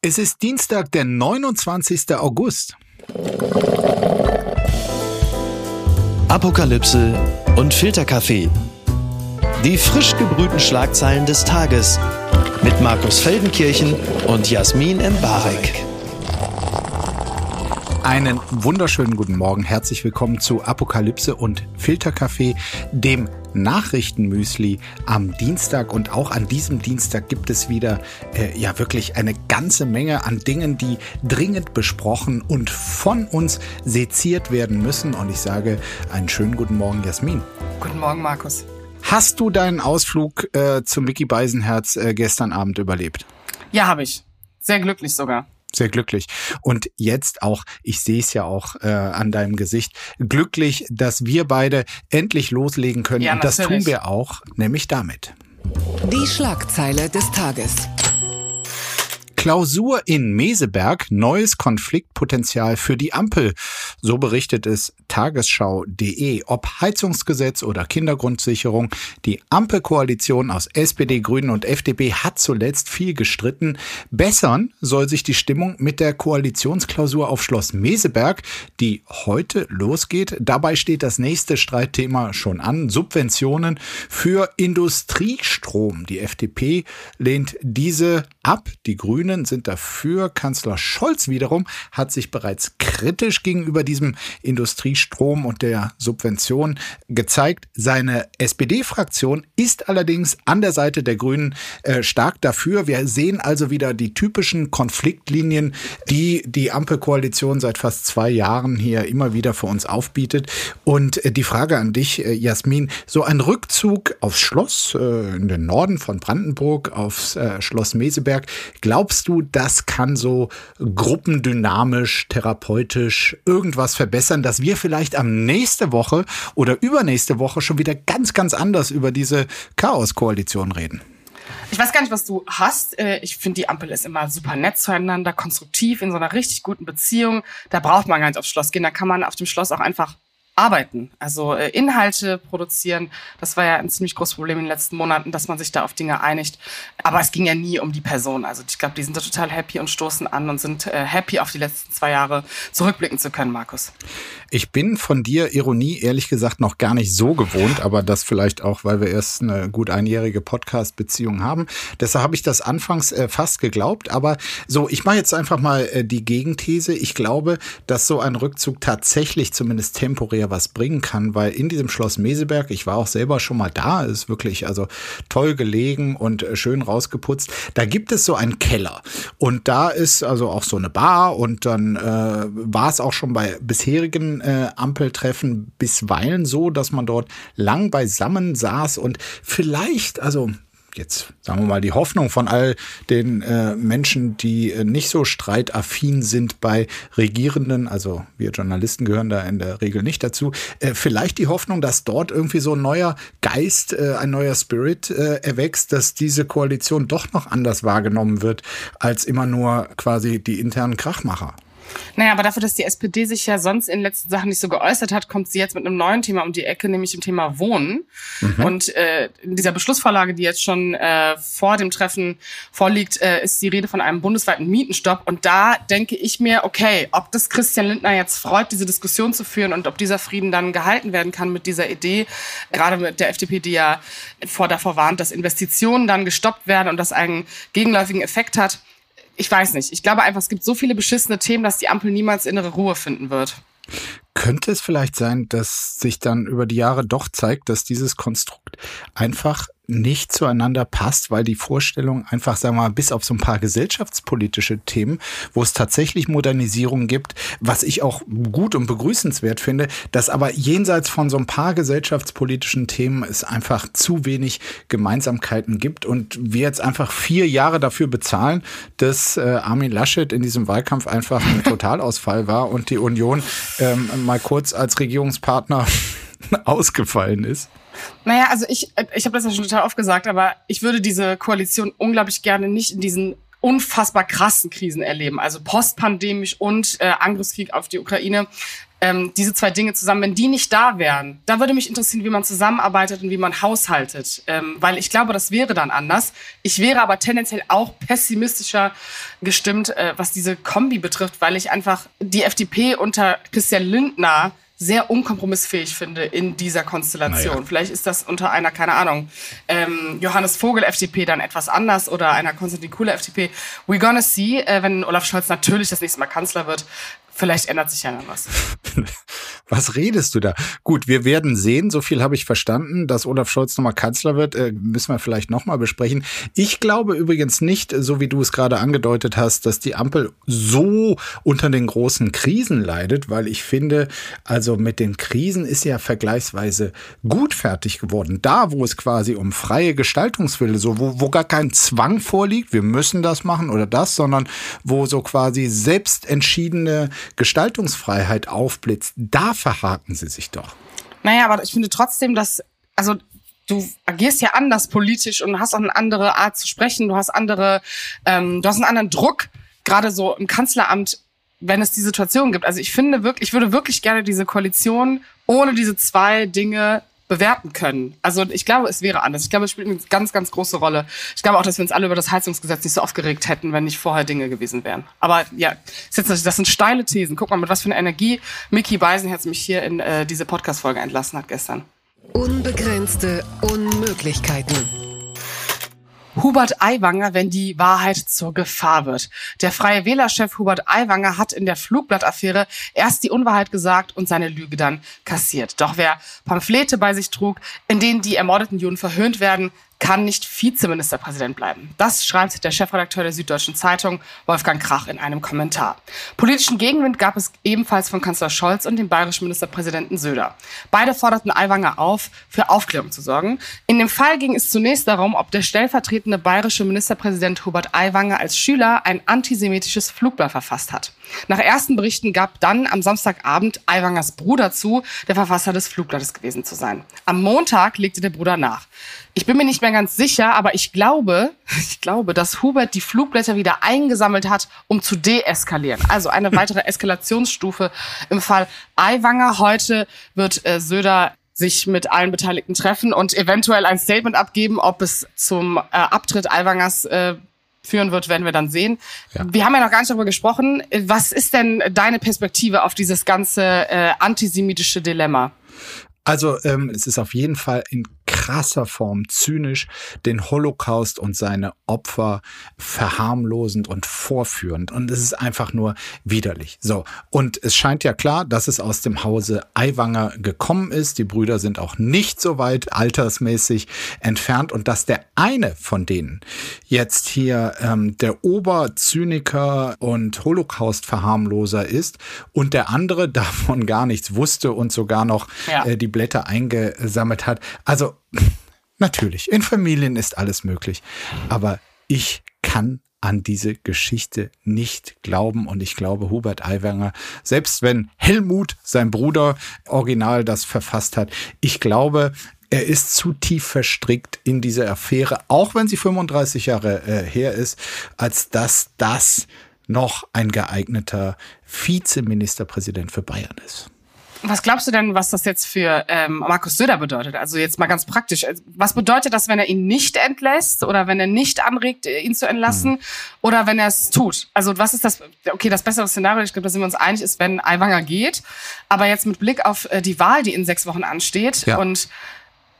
Es ist Dienstag, der 29. August. Apokalypse und Filterkaffee. Die frisch gebrühten Schlagzeilen des Tages mit Markus Feldenkirchen und Jasmin Embarek. Einen wunderschönen guten Morgen. Herzlich willkommen zu Apokalypse und Filterkaffee, dem Nachrichtenmüsli am Dienstag. Und auch an diesem Dienstag gibt es wieder äh, ja wirklich eine ganze Menge an Dingen, die dringend besprochen und von uns seziert werden müssen. Und ich sage einen schönen guten Morgen, Jasmin. Guten Morgen, Markus. Hast du deinen Ausflug äh, zum Mickey Beisenherz äh, gestern Abend überlebt? Ja, habe ich. Sehr glücklich sogar sehr glücklich. Und jetzt auch, ich sehe es ja auch äh, an deinem Gesicht, glücklich, dass wir beide endlich loslegen können. Ja, und das tun wir auch, nämlich damit. Die Schlagzeile des Tages. Klausur in Meseberg, neues Konfliktpotenzial für die Ampel. So berichtet es tagesschau.de. Ob Heizungsgesetz oder Kindergrundsicherung, die Ampelkoalition aus SPD, Grünen und FDP hat zuletzt viel gestritten. Bessern soll sich die Stimmung mit der Koalitionsklausur auf Schloss Meseberg, die heute losgeht. Dabei steht das nächste Streitthema schon an. Subventionen für Industriestrom. Die FDP lehnt diese ab. Die Grünen Grünen sind dafür. Kanzler Scholz wiederum hat sich bereits kritisch gegenüber diesem Industriestrom und der Subvention gezeigt. Seine SPD-Fraktion ist allerdings an der Seite der Grünen äh, stark dafür. Wir sehen also wieder die typischen Konfliktlinien, die die Ampelkoalition seit fast zwei Jahren hier immer wieder für uns aufbietet. Und äh, die Frage an dich, äh, Jasmin, so ein Rückzug aufs Schloss äh, in den Norden von Brandenburg, aufs äh, Schloss Meseberg, glaubst Glaubst du, das kann so gruppendynamisch, therapeutisch irgendwas verbessern, dass wir vielleicht am nächste Woche oder übernächste Woche schon wieder ganz, ganz anders über diese Chaos-Koalition reden? Ich weiß gar nicht, was du hast. Äh, ich finde, die Ampel ist immer super nett zueinander, konstruktiv, in so einer richtig guten Beziehung. Da braucht man gar nicht aufs Schloss gehen. Da kann man auf dem Schloss auch einfach arbeiten, also äh, Inhalte produzieren. Das war ja ein ziemlich großes Problem in den letzten Monaten, dass man sich da auf Dinge einigt. Aber es ging ja nie um die Person. Also ich glaube, die sind da total happy und stoßen an und sind äh, happy, auf die letzten zwei Jahre zurückblicken zu können, Markus. Ich bin von dir Ironie ehrlich gesagt noch gar nicht so gewohnt, aber das vielleicht auch, weil wir erst eine gut einjährige Podcast-Beziehung haben. Deshalb habe ich das anfangs äh, fast geglaubt. Aber so, ich mache jetzt einfach mal die Gegenthese. Ich glaube, dass so ein Rückzug tatsächlich zumindest temporär was bringen kann, weil in diesem Schloss Meseberg, ich war auch selber schon mal da, ist wirklich also toll gelegen und äh, schön rausgeputzt. Da gibt es so einen Keller und da ist also auch so eine Bar und dann äh, war es auch schon bei bisherigen äh, Ampeltreffen bisweilen so, dass man dort lang beisammen saß und vielleicht, also jetzt sagen wir mal die Hoffnung von all den äh, Menschen, die äh, nicht so streitaffin sind bei Regierenden, also wir Journalisten gehören da in der Regel nicht dazu, äh, vielleicht die Hoffnung, dass dort irgendwie so ein neuer Geist, äh, ein neuer Spirit äh, erwächst, dass diese Koalition doch noch anders wahrgenommen wird als immer nur quasi die internen Krachmacher. Naja, aber dafür, dass die SPD sich ja sonst in den letzten Sachen nicht so geäußert hat, kommt sie jetzt mit einem neuen Thema um die Ecke, nämlich dem Thema Wohnen. Mhm. Und äh, in dieser Beschlussvorlage, die jetzt schon äh, vor dem Treffen vorliegt, äh, ist die Rede von einem bundesweiten Mietenstopp. Und da denke ich mir, okay, ob das Christian Lindner jetzt freut, diese Diskussion zu führen und ob dieser Frieden dann gehalten werden kann mit dieser Idee, gerade mit der FDP, die ja vor davor warnt, dass Investitionen dann gestoppt werden und das einen gegenläufigen Effekt hat ich weiß nicht. Ich glaube einfach, es gibt so viele beschissene Themen, dass die Ampel niemals innere Ruhe finden wird. Könnte es vielleicht sein, dass sich dann über die Jahre doch zeigt, dass dieses Konstrukt einfach nicht zueinander passt, weil die Vorstellung einfach, sagen wir mal, bis auf so ein paar gesellschaftspolitische Themen, wo es tatsächlich Modernisierung gibt, was ich auch gut und begrüßenswert finde, dass aber jenseits von so ein paar gesellschaftspolitischen Themen es einfach zu wenig Gemeinsamkeiten gibt und wir jetzt einfach vier Jahre dafür bezahlen, dass äh, Armin Laschet in diesem Wahlkampf einfach ein Totalausfall war und die Union ähm, mal kurz als Regierungspartner ausgefallen ist. Naja, also ich, ich habe das ja schon total oft gesagt, aber ich würde diese Koalition unglaublich gerne nicht in diesen unfassbar krassen Krisen erleben, also postpandemisch und äh, Angriffskrieg auf die Ukraine. Ähm, diese zwei Dinge zusammen, wenn die nicht da wären, da würde mich interessieren, wie man zusammenarbeitet und wie man haushaltet, ähm, weil ich glaube, das wäre dann anders. Ich wäre aber tendenziell auch pessimistischer gestimmt, äh, was diese Kombi betrifft, weil ich einfach die FDP unter Christian Lindner sehr unkompromissfähig finde in dieser Konstellation. Naja. Vielleicht ist das unter einer, keine Ahnung, ähm, Johannes Vogel FDP dann etwas anders oder einer Konstantin Kuhle FDP. We're gonna see, äh, wenn Olaf Scholz natürlich das nächste Mal Kanzler wird, Vielleicht ändert sich ja noch was. Was redest du da? Gut, wir werden sehen. So viel habe ich verstanden, dass Olaf Scholz nochmal Kanzler wird. Äh, müssen wir vielleicht nochmal besprechen. Ich glaube übrigens nicht, so wie du es gerade angedeutet hast, dass die Ampel so unter den großen Krisen leidet, weil ich finde, also mit den Krisen ist ja vergleichsweise gut fertig geworden. Da, wo es quasi um freie Gestaltungswille, so wo, wo gar kein Zwang vorliegt, wir müssen das machen oder das, sondern wo so quasi selbst entschiedene Gestaltungsfreiheit aufblitzt, da verhaken sie sich doch. Naja, aber ich finde trotzdem, dass, also du agierst ja anders politisch und hast auch eine andere Art zu sprechen, du hast andere, ähm, du hast einen anderen Druck, gerade so im Kanzleramt, wenn es die Situation gibt. Also ich finde wirklich, ich würde wirklich gerne diese Koalition ohne diese zwei Dinge bewerten können. Also ich glaube, es wäre anders. Ich glaube, es spielt eine ganz, ganz große Rolle. Ich glaube auch, dass wir uns alle über das Heizungsgesetz nicht so aufgeregt hätten, wenn nicht vorher Dinge gewesen wären. Aber ja, das sind steile Thesen. Guck mal, mit was für einer Energie Mickey Beisenherz mich hier in äh, diese Podcast-Folge entlassen hat gestern. Unbegrenzte Unmöglichkeiten. Hubert Aiwanger, wenn die Wahrheit zur Gefahr wird. Der freie Wählerchef Hubert Aiwanger hat in der Flugblattaffäre erst die Unwahrheit gesagt und seine Lüge dann kassiert. Doch wer Pamphlete bei sich trug, in denen die ermordeten Juden verhöhnt werden, kann nicht Vizeministerpräsident bleiben. Das schreibt der Chefredakteur der Süddeutschen Zeitung, Wolfgang Krach, in einem Kommentar. Politischen Gegenwind gab es ebenfalls von Kanzler Scholz und dem bayerischen Ministerpräsidenten Söder. Beide forderten Aiwanger auf, für Aufklärung zu sorgen. In dem Fall ging es zunächst darum, ob der stellvertretende bayerische Ministerpräsident Hubert Aiwanger als Schüler ein antisemitisches Flugblatt verfasst hat. Nach ersten Berichten gab dann am Samstagabend Aiwangers Bruder zu, der Verfasser des Flugblattes gewesen zu sein. Am Montag legte der Bruder nach. Ich bin mir nicht mehr ganz sicher, aber ich glaube, ich glaube, dass Hubert die Flugblätter wieder eingesammelt hat, um zu deeskalieren. Also eine weitere Eskalationsstufe im Fall Aiwanger. Heute wird äh, Söder sich mit allen Beteiligten treffen und eventuell ein Statement abgeben, ob es zum äh, Abtritt Aiwangers äh, führen wird, werden wir dann sehen. Ja. Wir haben ja noch gar nicht darüber gesprochen. Was ist denn deine Perspektive auf dieses ganze äh, antisemitische Dilemma? Also ähm, es ist auf jeden Fall in krasser Form zynisch, den Holocaust und seine Opfer verharmlosend und vorführend. Und es ist einfach nur widerlich. So. Und es scheint ja klar, dass es aus dem Hause Aiwanger gekommen ist. Die Brüder sind auch nicht so weit altersmäßig entfernt und dass der eine von denen jetzt hier ähm, der Oberzyniker und Holocaust-Verharmloser ist und der andere davon gar nichts wusste und sogar noch ja. äh, die Blätter eingesammelt hat. Also Natürlich, in Familien ist alles möglich. Aber ich kann an diese Geschichte nicht glauben. Und ich glaube, Hubert Aiwanger, selbst wenn Helmut, sein Bruder, original das verfasst hat, ich glaube, er ist zu tief verstrickt in diese Affäre, auch wenn sie 35 Jahre äh, her ist, als dass das noch ein geeigneter Vizeministerpräsident für Bayern ist. Was glaubst du denn, was das jetzt für ähm, Markus Söder bedeutet? Also jetzt mal ganz praktisch. Also, was bedeutet das, wenn er ihn nicht entlässt oder wenn er nicht anregt, äh, ihn zu entlassen mhm. oder wenn er es tut? Also was ist das? Okay, das bessere Szenario, ich glaube, da sind wir uns einig, ist, wenn Aiwanger geht. Aber jetzt mit Blick auf äh, die Wahl, die in sechs Wochen ansteht ja. und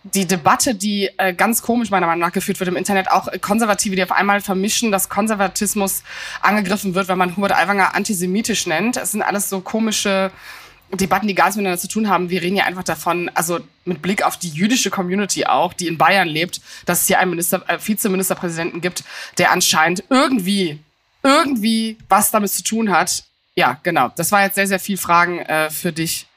die Debatte, die äh, ganz komisch meiner Meinung nach geführt wird im Internet, auch Konservative, die auf einmal vermischen, dass Konservatismus angegriffen wird, wenn man Hubert Aiwanger antisemitisch nennt. Es sind alles so komische Debatten, die gar nichts miteinander zu tun haben. Wir reden ja einfach davon, also mit Blick auf die jüdische Community auch, die in Bayern lebt, dass es hier einen Minister, äh, Vizeministerpräsidenten gibt, der anscheinend irgendwie, irgendwie was damit zu tun hat. Ja, genau. Das war jetzt sehr, sehr viel Fragen äh, für dich.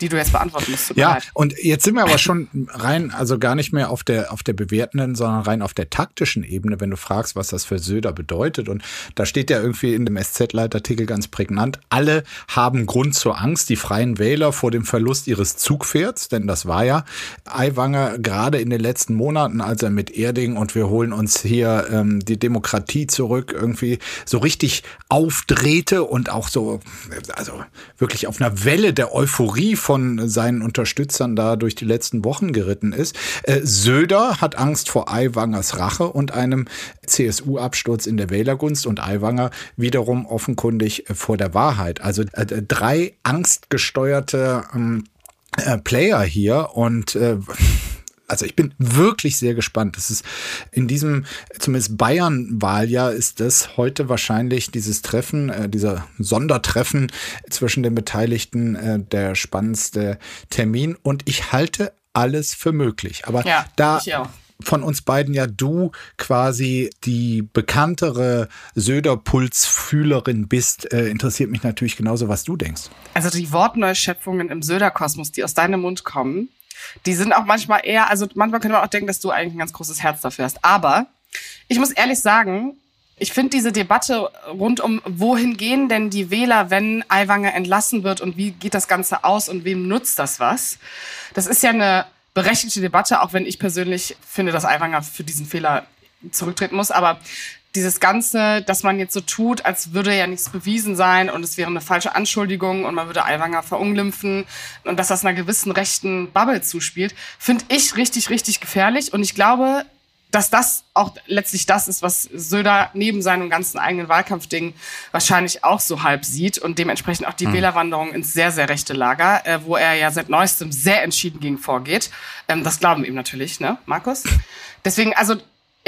Die du jetzt beantworten musst. Ja, und jetzt sind wir aber schon rein, also gar nicht mehr auf der, auf der bewertenden, sondern rein auf der taktischen Ebene, wenn du fragst, was das für Söder bedeutet. Und da steht ja irgendwie in dem SZ-Leitartikel ganz prägnant, alle haben Grund zur Angst, die Freien Wähler vor dem Verlust ihres Zugpferds, denn das war ja Aiwanger gerade in den letzten Monaten, als er mit Erding und wir holen uns hier ähm, die Demokratie zurück, irgendwie so richtig aufdrehte und auch so, also wirklich auf einer Welle der Euphorie von seinen Unterstützern da durch die letzten Wochen geritten ist. Äh, Söder hat Angst vor Aiwangers Rache und einem CSU-Absturz in der Wählergunst und Aiwanger wiederum offenkundig äh, vor der Wahrheit. Also äh, drei angstgesteuerte ähm, äh, Player hier und äh, also ich bin wirklich sehr gespannt. Das ist in diesem, zumindest Bayern-Wahljahr ist das heute wahrscheinlich dieses Treffen, äh, dieser Sondertreffen zwischen den Beteiligten äh, der spannendste Termin. Und ich halte alles für möglich. Aber ja, da von uns beiden ja du quasi die bekanntere Söder-Pulsfühlerin bist, äh, interessiert mich natürlich genauso, was du denkst. Also die Wortneuschöpfungen im Söder-Kosmos, die aus deinem Mund kommen, die sind auch manchmal eher, also manchmal könnte man auch denken, dass du eigentlich ein ganz großes Herz dafür hast. Aber ich muss ehrlich sagen, ich finde diese Debatte rund um, wohin gehen denn die Wähler, wenn Aiwanger entlassen wird und wie geht das Ganze aus und wem nutzt das was? Das ist ja eine berechtigte Debatte, auch wenn ich persönlich finde, dass Aiwanger für diesen Fehler zurücktreten muss. Aber dieses Ganze, dass man jetzt so tut, als würde ja nichts bewiesen sein und es wäre eine falsche Anschuldigung und man würde Aiwanger verunglimpfen und dass das einer gewissen rechten Bubble zuspielt, finde ich richtig, richtig gefährlich. Und ich glaube, dass das auch letztlich das ist, was Söder neben seinem ganzen eigenen Wahlkampfding wahrscheinlich auch so halb sieht und dementsprechend auch die mhm. Wählerwanderung ins sehr, sehr rechte Lager, äh, wo er ja seit neuestem sehr entschieden gegen vorgeht. Ähm, das glauben ihm natürlich, ne, Markus? Deswegen, also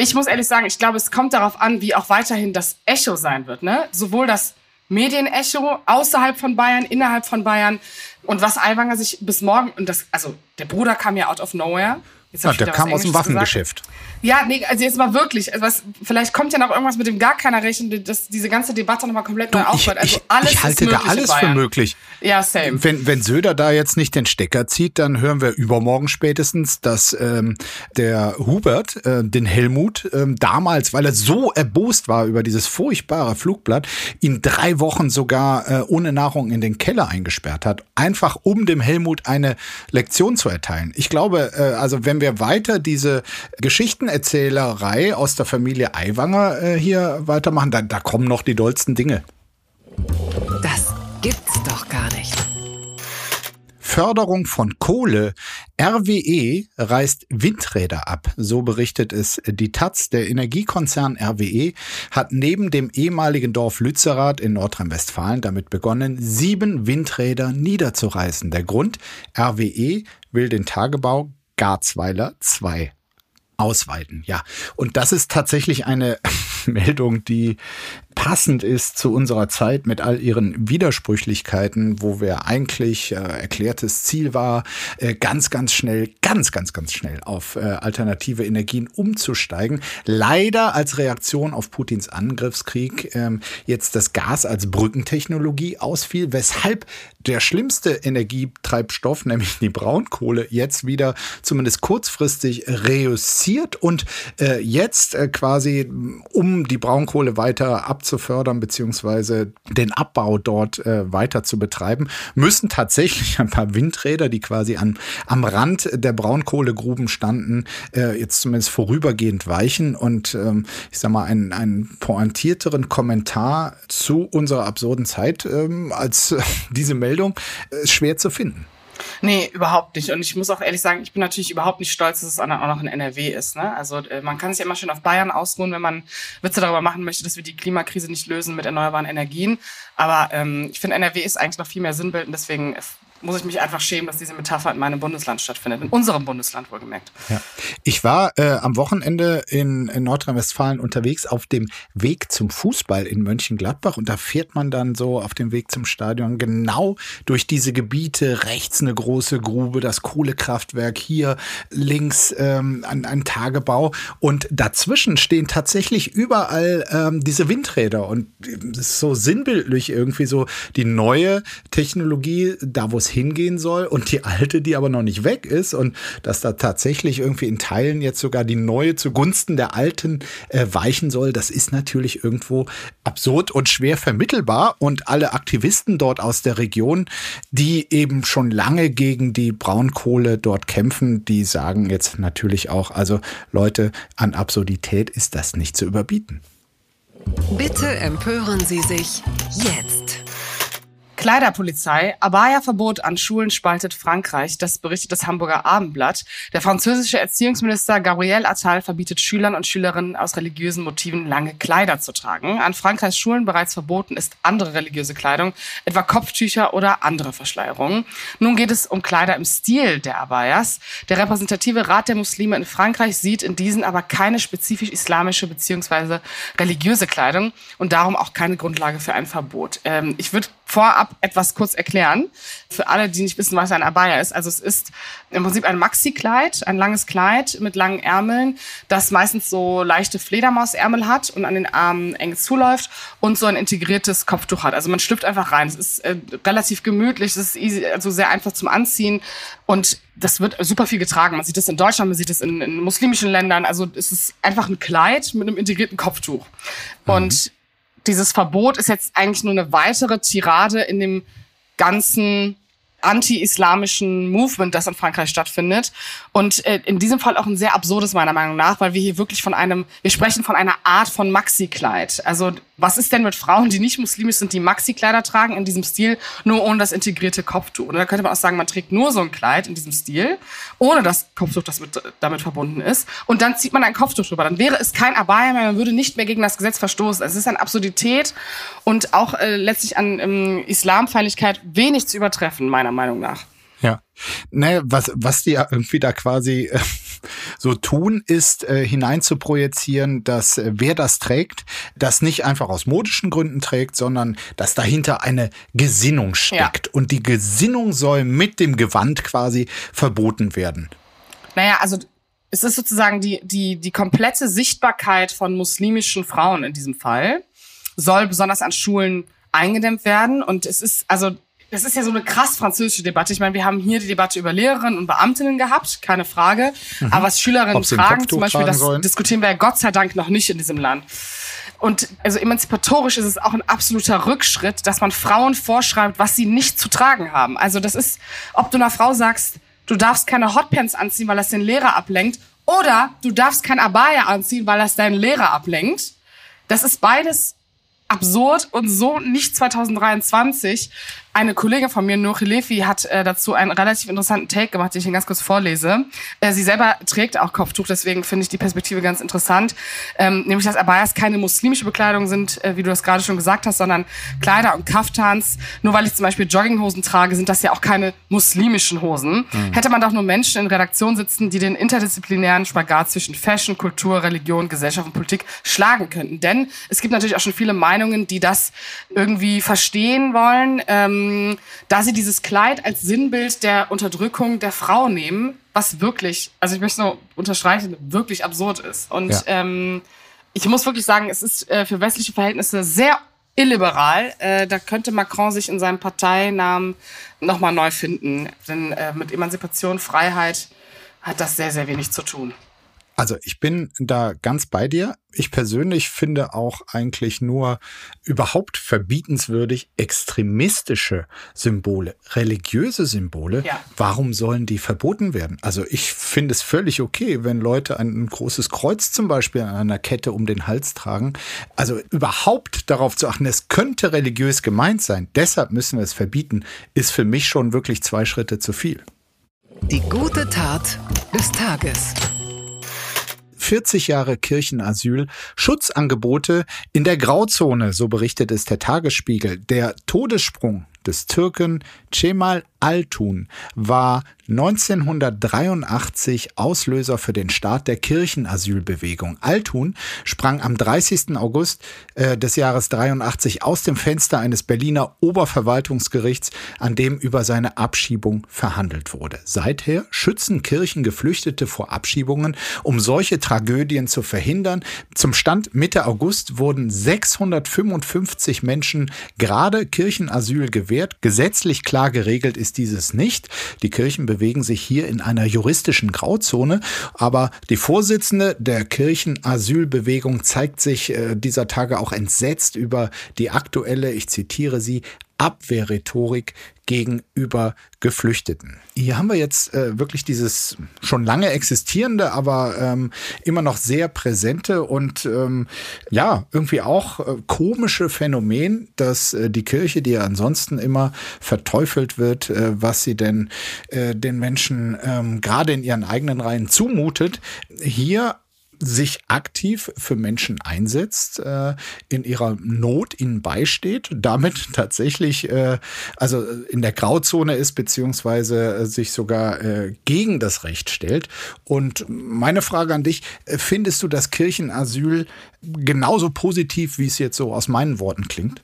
ich muss ehrlich sagen, ich glaube, es kommt darauf an, wie auch weiterhin das Echo sein wird. Ne? Sowohl das Medienecho außerhalb von Bayern, innerhalb von Bayern und was Aiwanger sich bis morgen, und das, also der Bruder kam ja out of nowhere. Jetzt ja, der kam aus dem Waffengeschäft. Ja, nee, also jetzt mal wirklich. Also was, vielleicht kommt ja noch irgendwas, mit dem gar keiner rechnet, dass diese ganze Debatte nochmal komplett neu aufhört. Also ich, alles ich halte da alles für möglich. Ja, same. Wenn, wenn Söder da jetzt nicht den Stecker zieht, dann hören wir übermorgen spätestens, dass ähm, der Hubert äh, den Helmut ähm, damals, weil er so erbost war über dieses furchtbare Flugblatt, ihn drei Wochen sogar äh, ohne Nahrung in den Keller eingesperrt hat. Einfach um dem Helmut eine Lektion zu erteilen. Ich glaube, äh, also wenn wir weiter diese Geschichten Geschichtenerzählerei aus der Familie Aiwanger äh, hier weitermachen, da, da kommen noch die dollsten Dinge. Das gibt's doch gar nicht. Förderung von Kohle. RWE reißt Windräder ab. So berichtet es die Taz. Der Energiekonzern RWE hat neben dem ehemaligen Dorf Lützerath in Nordrhein-Westfalen damit begonnen, sieben Windräder niederzureißen. Der Grund? RWE will den Tagebau Garzweiler 2 ausweiten. Ja, und das ist tatsächlich eine Meldung, die passend ist zu unserer Zeit mit all ihren Widersprüchlichkeiten, wo wir eigentlich äh, erklärtes Ziel war, äh, ganz, ganz schnell, ganz, ganz, ganz schnell auf äh, alternative Energien umzusteigen. Leider als Reaktion auf Putins Angriffskrieg ähm, jetzt das Gas als Brückentechnologie ausfiel, weshalb der schlimmste Energietreibstoff, nämlich die Braunkohle, jetzt wieder zumindest kurzfristig reüssiert und äh, jetzt äh, quasi, um die Braunkohle weiter abzufördern, beziehungsweise den Abbau dort äh, weiter zu betreiben, müssen tatsächlich ein paar Windräder, die quasi an, am Rand der Braunkohlegruben standen, äh, jetzt zumindest vorübergehend weichen. Und ähm, ich sag mal, einen, einen pointierteren Kommentar zu unserer absurden Zeit ähm, als äh, diese Meldung äh, schwer zu finden. Nee, überhaupt nicht. Und ich muss auch ehrlich sagen, ich bin natürlich überhaupt nicht stolz, dass es auch noch in NRW ist. Ne? Also äh, man kann sich immer schön auf Bayern ausruhen, wenn man Witze darüber machen möchte, dass wir die Klimakrise nicht lösen mit erneuerbaren Energien. Aber ähm, ich finde, NRW ist eigentlich noch viel mehr Sinnbild und deswegen muss ich mich einfach schämen, dass diese Metapher in meinem Bundesland stattfindet. In unserem Bundesland wohlgemerkt. Ja. Ich war äh, am Wochenende in, in Nordrhein-Westfalen unterwegs auf dem Weg zum Fußball in Mönchengladbach und da fährt man dann so auf dem Weg zum Stadion genau durch diese Gebiete. Rechts eine große Grube, das Kohlekraftwerk hier, links ähm, ein, ein Tagebau und dazwischen stehen tatsächlich überall ähm, diese Windräder und das ist so sinnbildlich irgendwie so die neue Technologie, da wo es hingehen soll und die alte, die aber noch nicht weg ist und dass da tatsächlich irgendwie in Teilen jetzt sogar die neue zugunsten der alten äh, weichen soll, das ist natürlich irgendwo absurd und schwer vermittelbar und alle Aktivisten dort aus der Region, die eben schon lange gegen die Braunkohle dort kämpfen, die sagen jetzt natürlich auch, also Leute, an Absurdität ist das nicht zu überbieten. Bitte empören Sie sich jetzt. Kleiderpolizei, Abaya-Verbot an Schulen spaltet Frankreich, das berichtet das Hamburger Abendblatt. Der französische Erziehungsminister Gabriel Attal verbietet Schülern und Schülerinnen aus religiösen Motiven lange Kleider zu tragen. An Frankreichs Schulen bereits verboten ist andere religiöse Kleidung, etwa Kopftücher oder andere Verschleierungen. Nun geht es um Kleider im Stil der Abayas. Der repräsentative Rat der Muslime in Frankreich sieht in diesen aber keine spezifisch islamische bzw. religiöse Kleidung und darum auch keine Grundlage für ein Verbot. Ähm, ich würde vorab etwas kurz erklären. Für alle, die nicht wissen, was ein Abaya ist. Also es ist im Prinzip ein Maxi-Kleid, ein langes Kleid mit langen Ärmeln, das meistens so leichte Fledermausärmel hat und an den Armen eng zuläuft und so ein integriertes Kopftuch hat. Also man schlüpft einfach rein. Es ist äh, relativ gemütlich, es ist easy, also sehr einfach zum Anziehen und das wird super viel getragen. Man sieht das in Deutschland, man sieht das in, in muslimischen Ländern. Also es ist einfach ein Kleid mit einem integrierten Kopftuch. Mhm. Und dieses Verbot ist jetzt eigentlich nur eine weitere Tirade in dem ganzen anti-islamischen Movement, das in Frankreich stattfindet. Und äh, in diesem Fall auch ein sehr absurdes meiner Meinung nach, weil wir hier wirklich von einem, wir sprechen von einer Art von Maxi-Kleid. Also was ist denn mit Frauen, die nicht muslimisch sind, die Maxi-Kleider tragen in diesem Stil, nur ohne das integrierte Kopftuch? Und da könnte man auch sagen, man trägt nur so ein Kleid in diesem Stil, ohne das Kopftuch, das mit, damit verbunden ist. Und dann zieht man ein Kopftuch drüber. Dann wäre es kein Abaya mehr, man würde nicht mehr gegen das Gesetz verstoßen. Es ist eine Absurdität und auch äh, letztlich an ähm, Islamfeindlichkeit wenig zu übertreffen, meiner Meinung nach. Ja. Naja, was, was die ja irgendwie da quasi äh, so tun, ist äh, hinein zu projizieren, dass äh, wer das trägt, das nicht einfach aus modischen Gründen trägt, sondern dass dahinter eine Gesinnung steckt. Ja. Und die Gesinnung soll mit dem Gewand quasi verboten werden. Naja, also es ist sozusagen die, die, die komplette Sichtbarkeit von muslimischen Frauen in diesem Fall soll besonders an Schulen eingedämmt werden. Und es ist, also das ist ja so eine krass französische Debatte. Ich meine, wir haben hier die Debatte über Lehrerinnen und Beamtinnen gehabt, keine Frage. Mhm. Aber was Schülerinnen tragen, zum Beispiel, das sollen. diskutieren wir ja Gott sei Dank noch nicht in diesem Land. Und also emanzipatorisch ist es auch ein absoluter Rückschritt, dass man Frauen vorschreibt, was sie nicht zu tragen haben. Also das ist, ob du einer Frau sagst, du darfst keine Hotpants anziehen, weil das den Lehrer ablenkt, oder du darfst kein Abaya anziehen, weil das deinen Lehrer ablenkt. Das ist beides absurd und so nicht 2023. Eine Kollegin von mir, Nuri Lefi, hat äh, dazu einen relativ interessanten Take gemacht, den ich Ihnen ganz kurz vorlese. Äh, sie selber trägt auch Kopftuch, deswegen finde ich die Perspektive ganz interessant. Ähm, nämlich, dass Abayas keine muslimische Bekleidung sind, äh, wie du das gerade schon gesagt hast, sondern Kleider und Kaftans. Nur weil ich zum Beispiel Jogginghosen trage, sind das ja auch keine muslimischen Hosen. Mhm. Hätte man doch nur Menschen in Redaktion sitzen, die den interdisziplinären Spagat zwischen Fashion, Kultur, Religion, Gesellschaft und Politik schlagen könnten. Denn es gibt natürlich auch schon viele Meinungen, die das irgendwie verstehen wollen. Ähm, ähm, da sie dieses Kleid als Sinnbild der Unterdrückung der Frau nehmen, was wirklich, also ich möchte nur unterstreichen, wirklich absurd ist. Und ja. ähm, ich muss wirklich sagen, es ist äh, für westliche Verhältnisse sehr illiberal. Äh, da könnte Macron sich in seinem Parteinamen nochmal neu finden. Denn äh, mit Emanzipation, Freiheit hat das sehr, sehr wenig zu tun. Also ich bin da ganz bei dir. Ich persönlich finde auch eigentlich nur überhaupt verbietenswürdig extremistische Symbole, religiöse Symbole. Ja. Warum sollen die verboten werden? Also ich finde es völlig okay, wenn Leute ein großes Kreuz zum Beispiel an einer Kette um den Hals tragen. Also überhaupt darauf zu achten, es könnte religiös gemeint sein. Deshalb müssen wir es verbieten, ist für mich schon wirklich zwei Schritte zu viel. Die gute Tat des Tages. 40 Jahre Kirchenasyl, Schutzangebote in der Grauzone, so berichtet es der Tagesspiegel. Der Todessprung des Türken Cemal Altun war 1983 Auslöser für den Start der Kirchenasylbewegung. Altun sprang am 30. August äh, des Jahres 83 aus dem Fenster eines Berliner Oberverwaltungsgerichts, an dem über seine Abschiebung verhandelt wurde. Seither schützen Kirchen Geflüchtete vor Abschiebungen, um solche Tragödien zu verhindern. Zum Stand Mitte August wurden 655 Menschen gerade Kirchenasyl gewährt. Gesetzlich klar geregelt ist dieses nicht. Die Kirchen bewegen sich hier in einer juristischen Grauzone, aber die Vorsitzende der Kirchenasylbewegung zeigt sich äh, dieser Tage auch entsetzt über die aktuelle, ich zitiere sie, Abwehrrhetorik gegenüber Geflüchteten. Hier haben wir jetzt äh, wirklich dieses schon lange existierende, aber ähm, immer noch sehr präsente und ähm, ja, irgendwie auch äh, komische Phänomen, dass äh, die Kirche, die ja ansonsten immer verteufelt wird, äh, was sie denn äh, den Menschen ähm, gerade in ihren eigenen Reihen zumutet, hier sich aktiv für Menschen einsetzt, äh, in ihrer Not ihnen beisteht, damit tatsächlich äh, also in der Grauzone ist, beziehungsweise äh, sich sogar äh, gegen das Recht stellt. Und meine Frage an dich, äh, findest du das Kirchenasyl genauso positiv, wie es jetzt so aus meinen Worten klingt?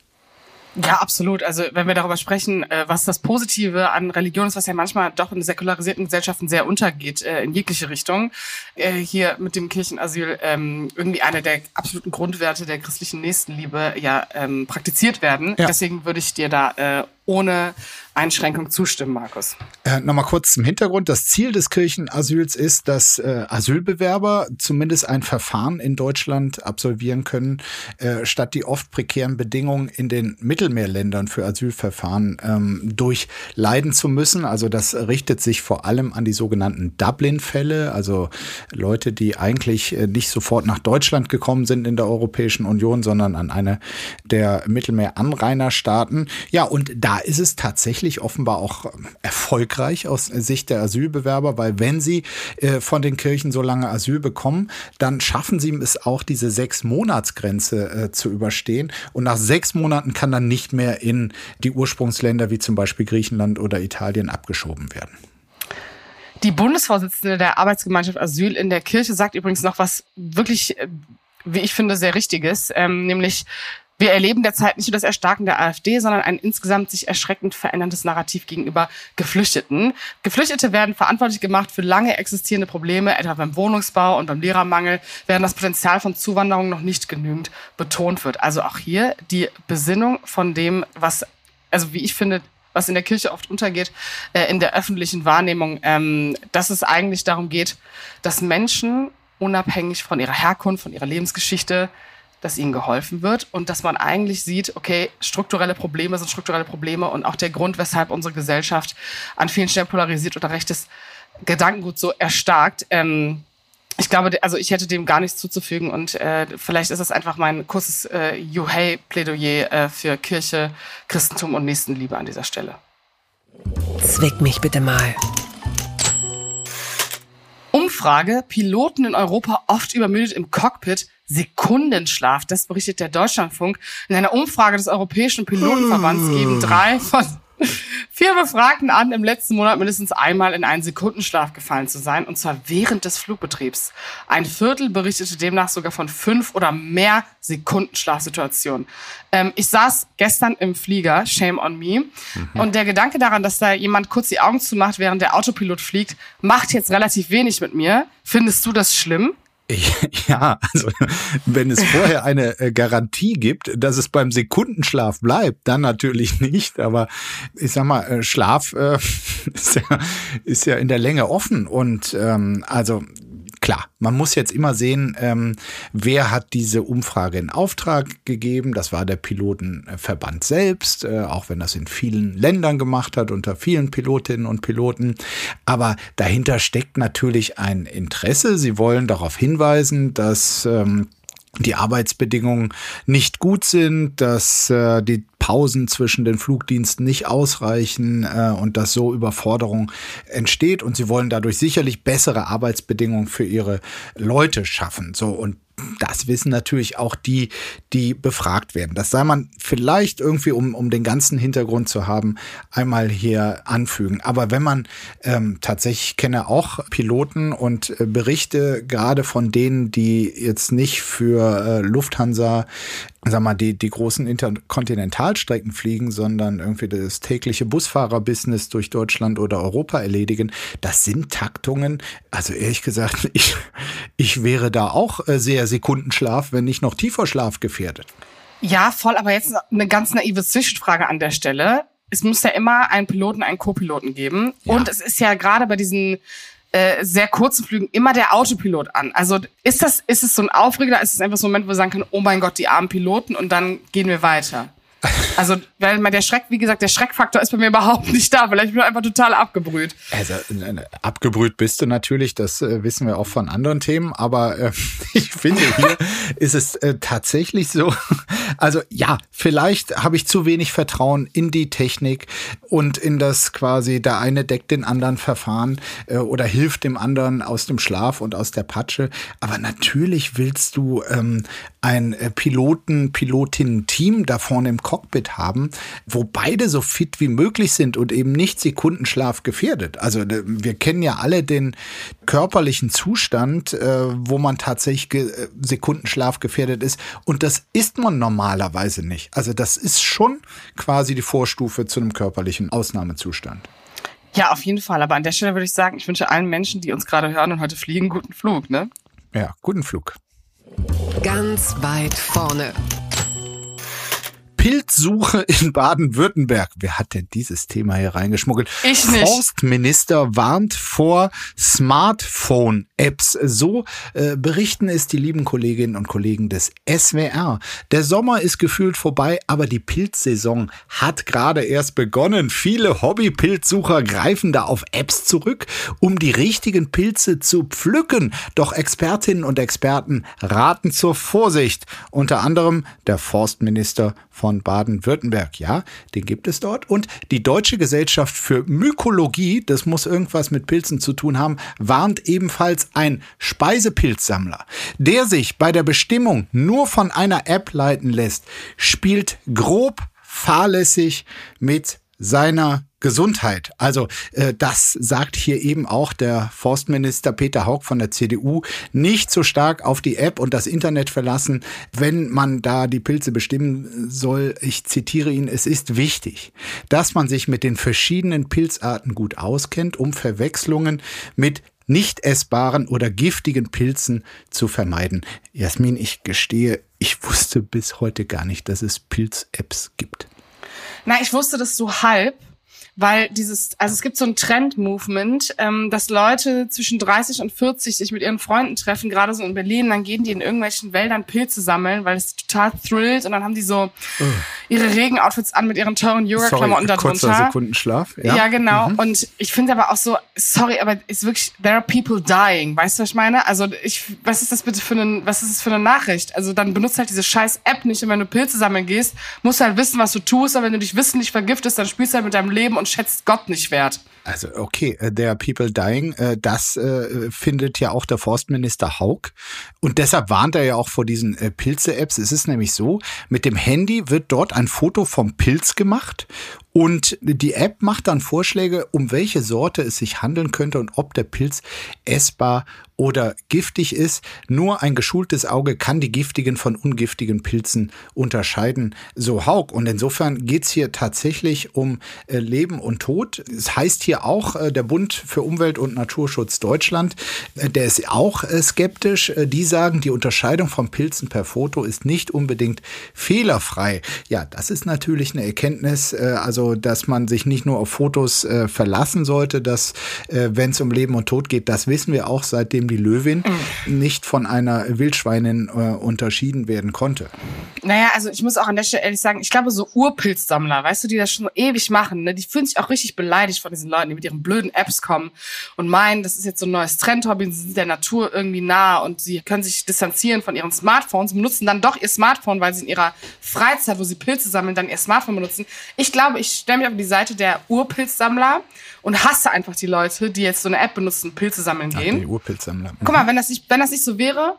Ja, absolut. Also wenn wir darüber sprechen, äh, was das Positive an Religion ist, was ja manchmal doch in säkularisierten Gesellschaften sehr untergeht, äh, in jegliche Richtung, äh, hier mit dem Kirchenasyl ähm, irgendwie eine der absoluten Grundwerte der christlichen Nächstenliebe ja ähm, praktiziert werden. Ja. Deswegen würde ich dir da ohne Einschränkung zustimmen, Markus. Äh, Nochmal kurz zum Hintergrund. Das Ziel des Kirchenasyls ist, dass äh, Asylbewerber zumindest ein Verfahren in Deutschland absolvieren können, äh, statt die oft prekären Bedingungen in den Mittelmeerländern für Asylverfahren ähm, durchleiden zu müssen. Also das richtet sich vor allem an die sogenannten Dublin-Fälle, also Leute, die eigentlich äh, nicht sofort nach Deutschland gekommen sind in der Europäischen Union, sondern an eine der Mittelmeeranrainerstaaten. Ja, und da ist es tatsächlich offenbar auch ähm, erfolgreich aus Sicht der Asylbewerber, weil wenn sie äh, von den Kirchen so lange Asyl bekommen, dann schaffen sie es auch, diese sechs Monatsgrenze äh, zu überstehen. Und nach sechs Monaten kann dann nicht mehr in die Ursprungsländer wie zum Beispiel Griechenland oder Italien abgeschoben werden. Die Bundesvorsitzende der Arbeitsgemeinschaft Asyl in der Kirche sagt übrigens noch was wirklich, äh, wie ich finde, sehr Richtiges, ähm, nämlich wir erleben derzeit nicht nur das Erstarken der AfD, sondern ein insgesamt sich erschreckend veränderndes Narrativ gegenüber Geflüchteten. Geflüchtete werden verantwortlich gemacht für lange existierende Probleme, etwa beim Wohnungsbau und beim Lehrermangel, während das Potenzial von Zuwanderung noch nicht genügend betont wird. Also auch hier die Besinnung von dem, was, also wie ich finde, was in der Kirche oft untergeht, äh, in der öffentlichen Wahrnehmung, ähm, dass es eigentlich darum geht, dass Menschen unabhängig von ihrer Herkunft, von ihrer Lebensgeschichte, dass ihnen geholfen wird und dass man eigentlich sieht, okay, strukturelle Probleme sind strukturelle Probleme und auch der Grund, weshalb unsere Gesellschaft an vielen Stellen polarisiert oder rechtes Gedankengut so erstarkt. Ähm, ich glaube, also ich hätte dem gar nichts zuzufügen und äh, vielleicht ist es einfach mein kurzes äh, Juhei-Plädoyer äh, für Kirche, Christentum und Nächstenliebe an dieser Stelle. Zwick mich bitte mal. Umfrage, Piloten in Europa oft übermüdet im Cockpit. Sekundenschlaf. Das berichtet der Deutschlandfunk. In einer Umfrage des Europäischen Pilotenverbands geben drei von vier Befragten an, im letzten Monat mindestens einmal in einen Sekundenschlaf gefallen zu sein, und zwar während des Flugbetriebs. Ein Viertel berichtete demnach sogar von fünf oder mehr Sekundenschlafsituationen. Ähm, ich saß gestern im Flieger, shame on me, mhm. und der Gedanke daran, dass da jemand kurz die Augen zumacht, während der Autopilot fliegt, macht jetzt relativ wenig mit mir. Findest du das schlimm? Ja, also wenn es vorher eine äh, Garantie gibt, dass es beim Sekundenschlaf bleibt, dann natürlich nicht. Aber ich sag mal, äh, Schlaf äh, ist, ja, ist ja in der Länge offen. Und ähm, also Klar, man muss jetzt immer sehen, ähm, wer hat diese Umfrage in Auftrag gegeben. Das war der Pilotenverband selbst, äh, auch wenn das in vielen Ländern gemacht hat, unter vielen Pilotinnen und Piloten. Aber dahinter steckt natürlich ein Interesse. Sie wollen darauf hinweisen, dass ähm, die Arbeitsbedingungen nicht gut sind, dass äh, die Pausen zwischen den Flugdiensten nicht ausreichen äh, und dass so Überforderung entsteht und sie wollen dadurch sicherlich bessere Arbeitsbedingungen für ihre Leute schaffen. So und das wissen natürlich auch die, die befragt werden. Das sei man vielleicht irgendwie, um, um den ganzen Hintergrund zu haben, einmal hier anfügen. Aber wenn man ähm, tatsächlich kenne auch Piloten und äh, Berichte gerade von denen, die jetzt nicht für äh, Lufthansa sag mal, die, die großen Interkontinentalstrecken fliegen, sondern irgendwie das tägliche Busfahrerbusiness durch Deutschland oder Europa erledigen, das sind Taktungen. Also ehrlich gesagt, ich, ich wäre da auch äh, sehr Sekundenschlaf, wenn nicht noch tiefer Schlaf gefährdet. Ja, voll, aber jetzt eine ganz naive Zwischenfrage an der Stelle. es muss ja immer einen Piloten, einen Co-Piloten geben. Ja. Und es ist ja gerade bei diesen äh, sehr kurzen Flügen immer der Autopilot an. Also ist das, ist es so ein Aufreger, ist es einfach so ein Moment, wo wir sagen können, oh mein Gott, die armen Piloten und dann gehen wir weiter? Also, weil der Schreck, wie gesagt, der Schreckfaktor ist bei mir überhaupt nicht da. Vielleicht bin ich einfach total abgebrüht. Also, abgebrüht bist du natürlich, das äh, wissen wir auch von anderen Themen, aber äh, ich finde, hier ist es äh, tatsächlich so. Also, ja, vielleicht habe ich zu wenig Vertrauen in die Technik und in das quasi, der eine deckt den anderen Verfahren äh, oder hilft dem anderen aus dem Schlaf und aus der Patsche. Aber natürlich willst du ähm, ein äh, Piloten, Pilotinnen-Team da vorne im Cockpit haben, wo beide so fit wie möglich sind und eben nicht Sekundenschlaf gefährdet. Also wir kennen ja alle den körperlichen Zustand, äh, wo man tatsächlich äh, Sekundenschlaf gefährdet ist. Und das ist man normalerweise nicht. Also das ist schon quasi die Vorstufe zu einem körperlichen Ausnahmezustand. Ja, auf jeden Fall. Aber an der Stelle würde ich sagen, ich wünsche allen Menschen, die uns gerade hören und heute fliegen, guten Flug, ne? Ja, guten Flug. Ganz weit vorne. Pilzsuche in Baden-Württemberg. Wer hat denn dieses Thema hier reingeschmuggelt? Ich nicht. Forstminister warnt vor Smartphone-Apps. So äh, berichten es die lieben Kolleginnen und Kollegen des SWR. Der Sommer ist gefühlt vorbei, aber die Pilzsaison hat gerade erst begonnen. Viele Hobby-Pilzsucher greifen da auf Apps zurück, um die richtigen Pilze zu pflücken. Doch Expertinnen und Experten raten zur Vorsicht. Unter anderem der Forstminister von Baden-Württemberg. Ja, den gibt es dort. Und die Deutsche Gesellschaft für Mykologie, das muss irgendwas mit Pilzen zu tun haben, warnt ebenfalls ein Speisepilzsammler, der sich bei der Bestimmung nur von einer App leiten lässt, spielt grob fahrlässig mit seiner Gesundheit. Also äh, das sagt hier eben auch der Forstminister Peter Haug von der CDU. Nicht so stark auf die App und das Internet verlassen, wenn man da die Pilze bestimmen soll. Ich zitiere ihn, es ist wichtig, dass man sich mit den verschiedenen Pilzarten gut auskennt, um Verwechslungen mit nicht essbaren oder giftigen Pilzen zu vermeiden. Jasmin, ich gestehe, ich wusste bis heute gar nicht, dass es Pilz-Apps gibt. Na, ich wusste das so halb weil dieses, also es gibt so ein Trend-Movement, ähm, dass Leute zwischen 30 und 40 sich mit ihren Freunden treffen, gerade so in Berlin, dann gehen die in irgendwelchen Wäldern Pilze sammeln, weil es total thrillt und dann haben die so oh. ihre Regenoutfits an mit ihren teuren Yoga-Klamotten darunter. Kurzer Sekundenschlaf. Ja, ja genau. Mhm. Und ich finde aber auch so, sorry, aber ist wirklich, there are people dying, weißt du, was ich meine? Also ich, was ist das bitte für eine, was ist das für eine Nachricht? Also dann benutzt halt diese scheiß App nicht und wenn du Pilze sammeln gehst, musst du halt wissen, was du tust, aber wenn du dich wissentlich vergiftest, dann spielst du halt mit deinem Leben und und schätzt Gott nicht wert. Also okay, äh, der People Dying, äh, das äh, findet ja auch der Forstminister Haug. Und deshalb warnt er ja auch vor diesen Pilze-Apps. Es ist nämlich so, mit dem Handy wird dort ein Foto vom Pilz gemacht und die App macht dann Vorschläge, um welche Sorte es sich handeln könnte und ob der Pilz essbar oder giftig ist. Nur ein geschultes Auge kann die giftigen von ungiftigen Pilzen unterscheiden, so Haug. Und insofern geht's hier tatsächlich um Leben und Tod. Es heißt hier auch, äh, der Bund für Umwelt und Naturschutz Deutschland, äh, der ist auch skeptisch. Die sagen, die Unterscheidung von Pilzen per Foto ist nicht unbedingt fehlerfrei. Ja, das ist natürlich eine Erkenntnis, also dass man sich nicht nur auf Fotos verlassen sollte, dass wenn es um Leben und Tod geht, das wissen wir auch seitdem die Löwin mhm. nicht von einer Wildschweinin äh, unterschieden werden konnte. Naja, also ich muss auch an der Stelle ehrlich sagen, ich glaube, so Urpilzsammler, weißt du, die das schon ewig machen, ne, die fühlen sich auch richtig beleidigt von diesen Leuten, die mit ihren blöden Apps kommen und meinen, das ist jetzt so ein neues Trendhobby, sie sind der Natur irgendwie nah und sie können sich distanzieren von ihren Smartphones, benutzen dann doch ihr Smartphone, weil sie in ihrer Freizeit, wo sie Pilze sammeln, dann ihr Smartphone benutzen. Ich glaube, ich stelle mich auf die Seite der Urpilzsammler und hasse einfach die Leute, die jetzt so eine App benutzen, Pilze sammeln gehen. Ach, die Urpilzsammler. Guck mal, wenn das nicht, wenn das nicht so wäre,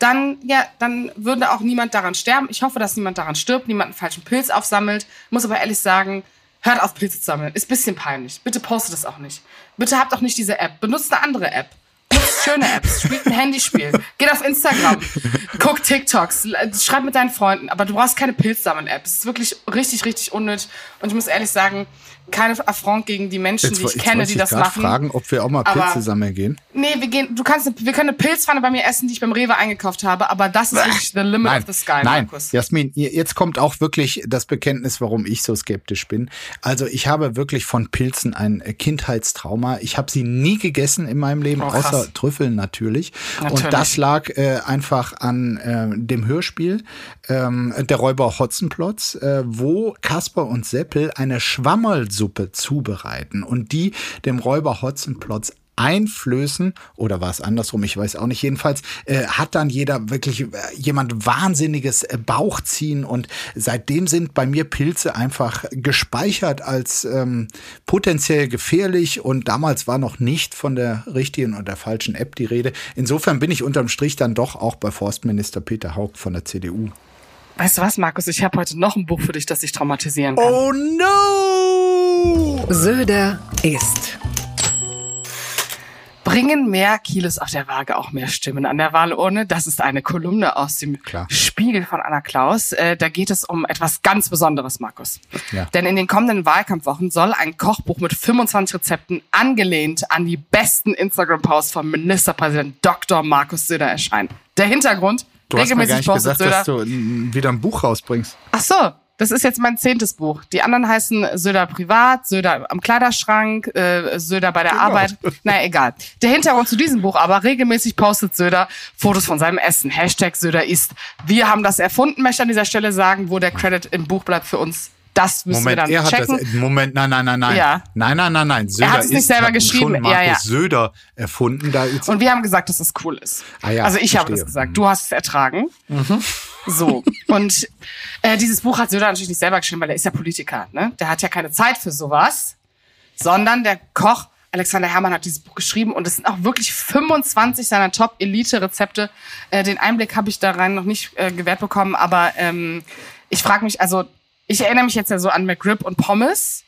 dann, ja, dann würde auch niemand daran sterben. Ich hoffe, dass niemand daran stirbt, niemand einen falschen Pilz aufsammelt. Muss aber ehrlich sagen, hört auf, Pilze zu sammeln. Ist bisschen peinlich. Bitte postet das auch nicht. Bitte habt auch nicht diese App. Benutzt eine andere App. Nutzt Apps, schöne Apps. Spielt ein Handyspiel. Geht auf Instagram. Guck TikToks. Schreib mit deinen Freunden. Aber du brauchst keine Pilzsammeln-App. Es ist wirklich richtig, richtig unnötig. Und ich muss ehrlich sagen, keine Affront gegen die Menschen, Jetzt, die ich jetzt kenne, die ich das machen. fragen, ob wir auch mal Aber- Pilze sammeln gehen. Nee, wir gehen, du kannst, wir können eine Pilzpfanne bei mir essen, die ich beim Rewe eingekauft habe, aber das ist wirklich the limit Nein, of the sky, nein, Markus. Jasmin, jetzt kommt auch wirklich das Bekenntnis, warum ich so skeptisch bin. Also ich habe wirklich von Pilzen ein Kindheitstrauma. Ich habe sie nie gegessen in meinem Leben, Oh, außer Trüffeln natürlich. Natürlich. Und das lag äh, einfach an äh, dem Hörspiel ähm, Der Räuber Hotzenplotz, äh, wo Kasper und Seppel eine Schwammerlsuppe zubereiten und die dem Räuber Hotzenplotz einflößen oder war es andersrum, ich weiß auch nicht. Jedenfalls äh, hat dann jeder wirklich äh, jemand wahnsinniges äh, Bauchziehen und seitdem sind bei mir Pilze einfach gespeichert als ähm, potenziell gefährlich und damals war noch nicht von der richtigen und der falschen App die Rede. Insofern bin ich unterm Strich dann doch auch bei Forstminister Peter Haug von der CDU. Weißt du was, Markus? Ich habe heute noch ein Buch für dich, das dich traumatisieren kann. Oh no! Söder ist. Bringen mehr Kilos auf der Waage auch mehr Stimmen an der Wahlurne? Das ist eine Kolumne aus dem Klar. Spiegel von Anna Klaus. Äh, da geht es um etwas ganz Besonderes, Markus. Ja. Denn in den kommenden Wahlkampfwochen soll ein Kochbuch mit 25 Rezepten angelehnt an die besten Instagram-Posts von Ministerpräsident Dr. Markus Söder erscheinen. Der Hintergrund, Du hast mir gar nicht gesagt, dass Söder. du mm, wieder ein Buch rausbringst. Ach so, das ist jetzt mein zehntes Buch. Die anderen heißen Söder privat, Söder am Kleiderschrank, äh, Söder bei der Genau. Arbeit. Na egal. Der Hintergrund zu diesem Buch aber, regelmäßig postet Söder Fotos von seinem Essen. Hashtag Söder isst. Wir haben das erfunden, möchte ich an dieser Stelle sagen, wo der Credit im Buch bleibt für uns. Das müssen Moment, wir dann er hat checken. das. Moment, nein, nein, nein, nein. Ja. Nein, nein, nein, nein. Söder hat es nicht ist, selber hat geschrieben. Schon Ja, Markus ja. Söder erfunden. Da jetzt, Und wir haben gesagt, dass das cool ist. Ah ja, also ich habe verstehe. Mhm. das gesagt. Du hast es ertragen. So. Und äh, dieses Buch hat Söder natürlich nicht selber geschrieben, weil er ist ja Politiker. Ne? Der hat ja keine Zeit für sowas. Sondern der Koch Alexander Herrmann hat dieses Buch geschrieben und es sind auch wirklich 25 seiner Top-Elite-Rezepte. Äh, den Einblick habe ich da rein noch nicht äh, gewährt bekommen, aber ähm, ich frage mich, also ich erinnere mich jetzt ja so an McRib und Pommes.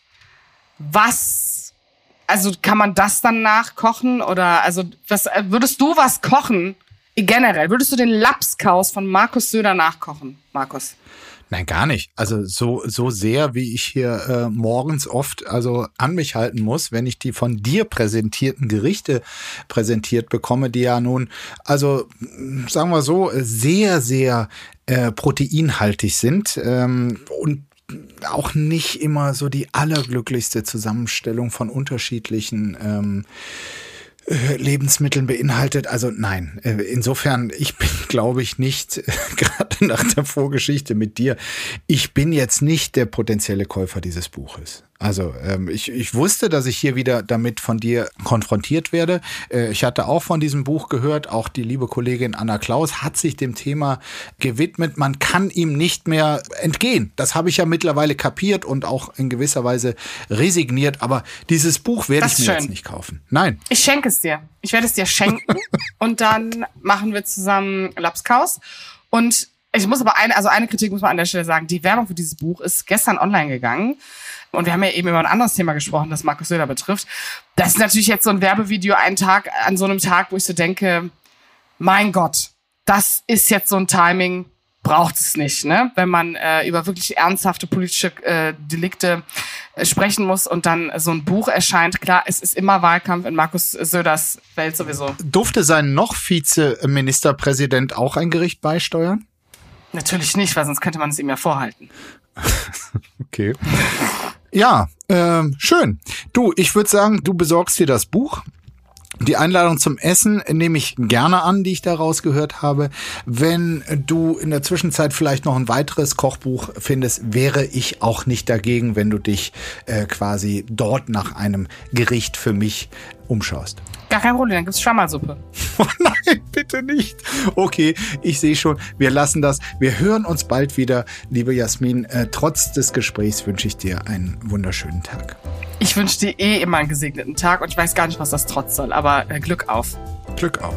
Was also kann man das dann nachkochen oder also was äh, würdest du was kochen generell? Würdest du den Lapskaus von Markus Söder nachkochen, Markus? Nein, gar nicht. Also so, so sehr, wie ich hier äh, morgens oft also an mich halten muss, wenn ich die von dir präsentierten Gerichte präsentiert bekomme, die ja nun, also sagen wir so, sehr, sehr äh, proteinhaltig sind ähm, und auch nicht immer so die allerglücklichste Zusammenstellung von unterschiedlichen ähm, äh, Lebensmitteln beinhaltet. Also nein, äh, insofern, ich bin, glaube ich, nicht, äh, gerade nach der Vorgeschichte mit dir, ich bin jetzt nicht der potenzielle Käufer dieses Buches. Also ähm, ich, ich wusste, dass ich hier wieder damit von dir konfrontiert werde. Äh, ich hatte auch von diesem Buch gehört, auch die liebe Kollegin Anna Klaus hat sich dem Thema gewidmet. Man kann ihm nicht mehr entgehen. Das habe ich ja mittlerweile kapiert und auch in gewisser Weise resigniert. Aber dieses Buch werde ich mir schön. jetzt nicht kaufen. Nein. Ich schenke es dir. Ich werde es dir schenken und dann machen wir zusammen Lapskaus. Und ich muss aber eine, also eine Kritik muss man an der Stelle sagen. Die Werbung für dieses Buch ist gestern online gegangen. Und wir haben ja eben über ein anderes Thema gesprochen, das Markus Söder betrifft. Das ist natürlich jetzt so ein Werbevideo, einen Tag, an so einem Tag, wo ich so denke, mein Gott, das ist jetzt so ein Timing, braucht es nicht, ne? Wenn man äh, über wirklich ernsthafte politische äh, Delikte äh, sprechen muss und dann so ein Buch erscheint. Klar, es ist immer Wahlkampf in Markus Söders Welt sowieso. Durfte sein noch Vizeministerpräsident auch ein Gericht beisteuern? Natürlich nicht, weil sonst könnte man es ihm ja vorhalten. Okay. Ja, ähm, schön. Du, ich würde sagen, du besorgst dir das Buch. Die Einladung zum Essen nehme ich gerne an, die ich daraus gehört habe. Wenn du in der Zwischenzeit vielleicht noch ein weiteres Kochbuch findest, wäre ich auch nicht dagegen, wenn du dich äh, quasi dort nach einem Gericht für mich umschaust. Gar kein Problem, dann gibt's Schwammersuppe. Oh nein, bitte nicht. Okay, ich sehe schon, wir lassen das. Wir hören uns bald wieder, liebe Jasmin. Äh, trotz des Gesprächs wünsche ich dir einen wunderschönen Tag. Ich wünsche dir eh immer einen gesegneten Tag und ich weiß gar nicht, was das trotz soll, aber äh, Glück auf. Glück auf.